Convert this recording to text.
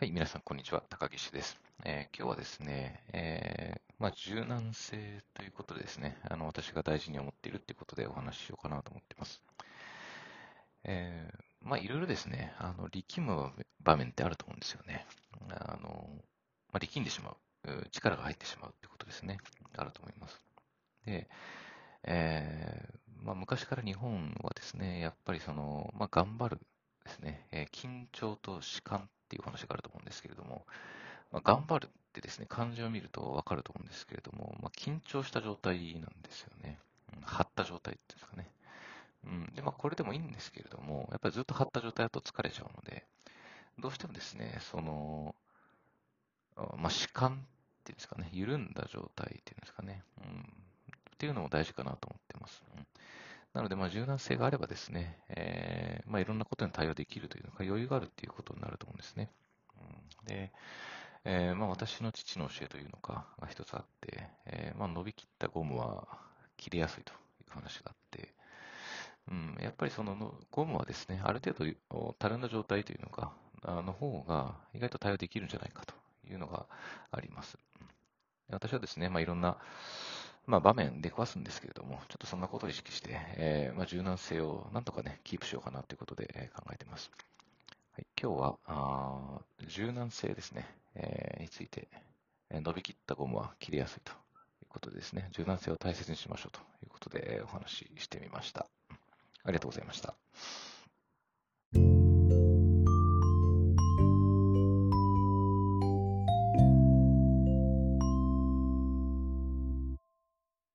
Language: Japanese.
はい、皆さん、こんにちは。高岸です。えー、今日はですね、えー、まあ、柔軟性ということでですね、あの私が大事に思っているということでお話ししようかなと思っています。えー、まあ、いろいろですね、あの力む場面ってあると思うんですよね。あのまあ、力んでしまう、力が入ってしまうということですね、あると思います。で、えまあ、昔から日本はですね、やっぱりその、まあ、頑張るですね、え、緊張と弛緩っていう話があると思うんですけれども、まあ、頑張るってですね、漢字を見るとわかると思うんですけれども、まあ、緊張した状態なんですよね。うん、張った状態っていうんですかね。うん、で、まあ、これでもいいんですけれども、やっぱりずっと張った状態だと疲れちゃうので、どうしてもですね、その、まあ、弛緩っていうんですかね、緩んだ状態っていうんですかね、うん、っていうのも大事かなと思ってます。うんなので、まあ、柔軟性があればですね、えー、まあ、いろんなことに対応できるというのか、余裕があるっていうことになると思うんですね。うん、で、えー、まあ、私の父の教えというのかが一つあって、えー、まあ、伸びきったゴムは切れやすいという話があって、うん、やっぱりそのゴムはですね、ある程度たるんだ状態というのか、あの方が意外と対応できるんじゃないかというのがあります。私はですね、まあ、いろんな、まあ、場面出くわすんですけれども、ちょっとそんなことを意識して、えー、まあ、柔軟性をなんとかね、キープしようかなということで、考えています。今日はあ柔軟性ですね、えー、について、え伸びきったゴムは切れやすいということでですね、柔軟性を大切にしましょうということで、お話ししてみました。ありがとうございました。